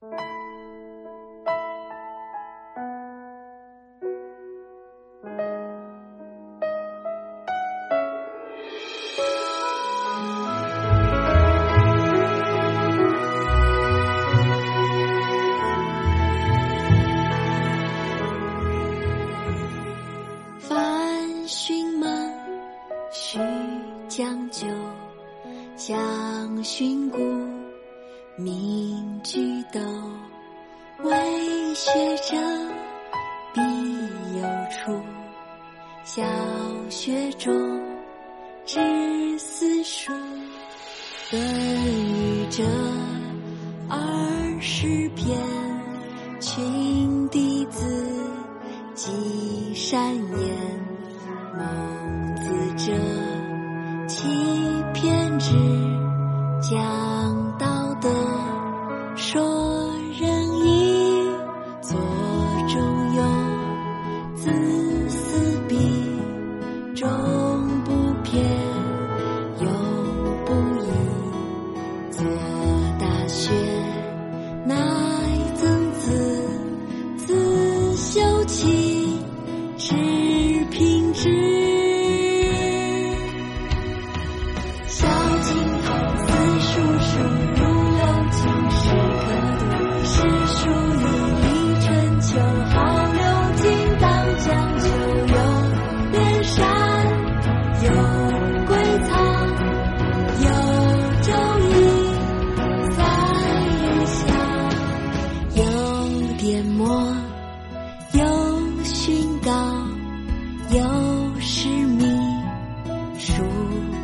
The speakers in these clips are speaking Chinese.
凡寻梦须讲究，将寻古明学者必有初，小学中知四书。论语者二十篇，群弟子记善言。孟子者七篇之讲不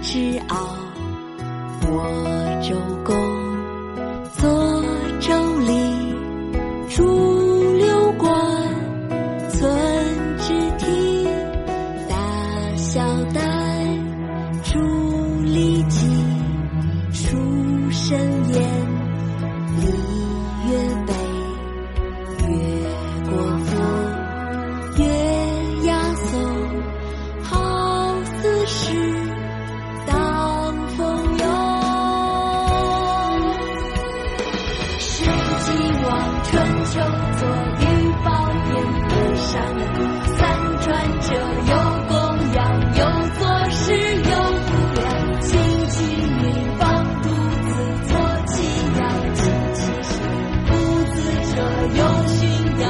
之奥。我周公，作周礼，著六官，存之体，大小代，著礼记，书申言，礼乐备，乐国风，乐雅颂，好四诗。春秋作于宝典本上三传者有公羊，有作诗，有不良。亲其女方独子，坐其养，亲其师。不子者有荀养。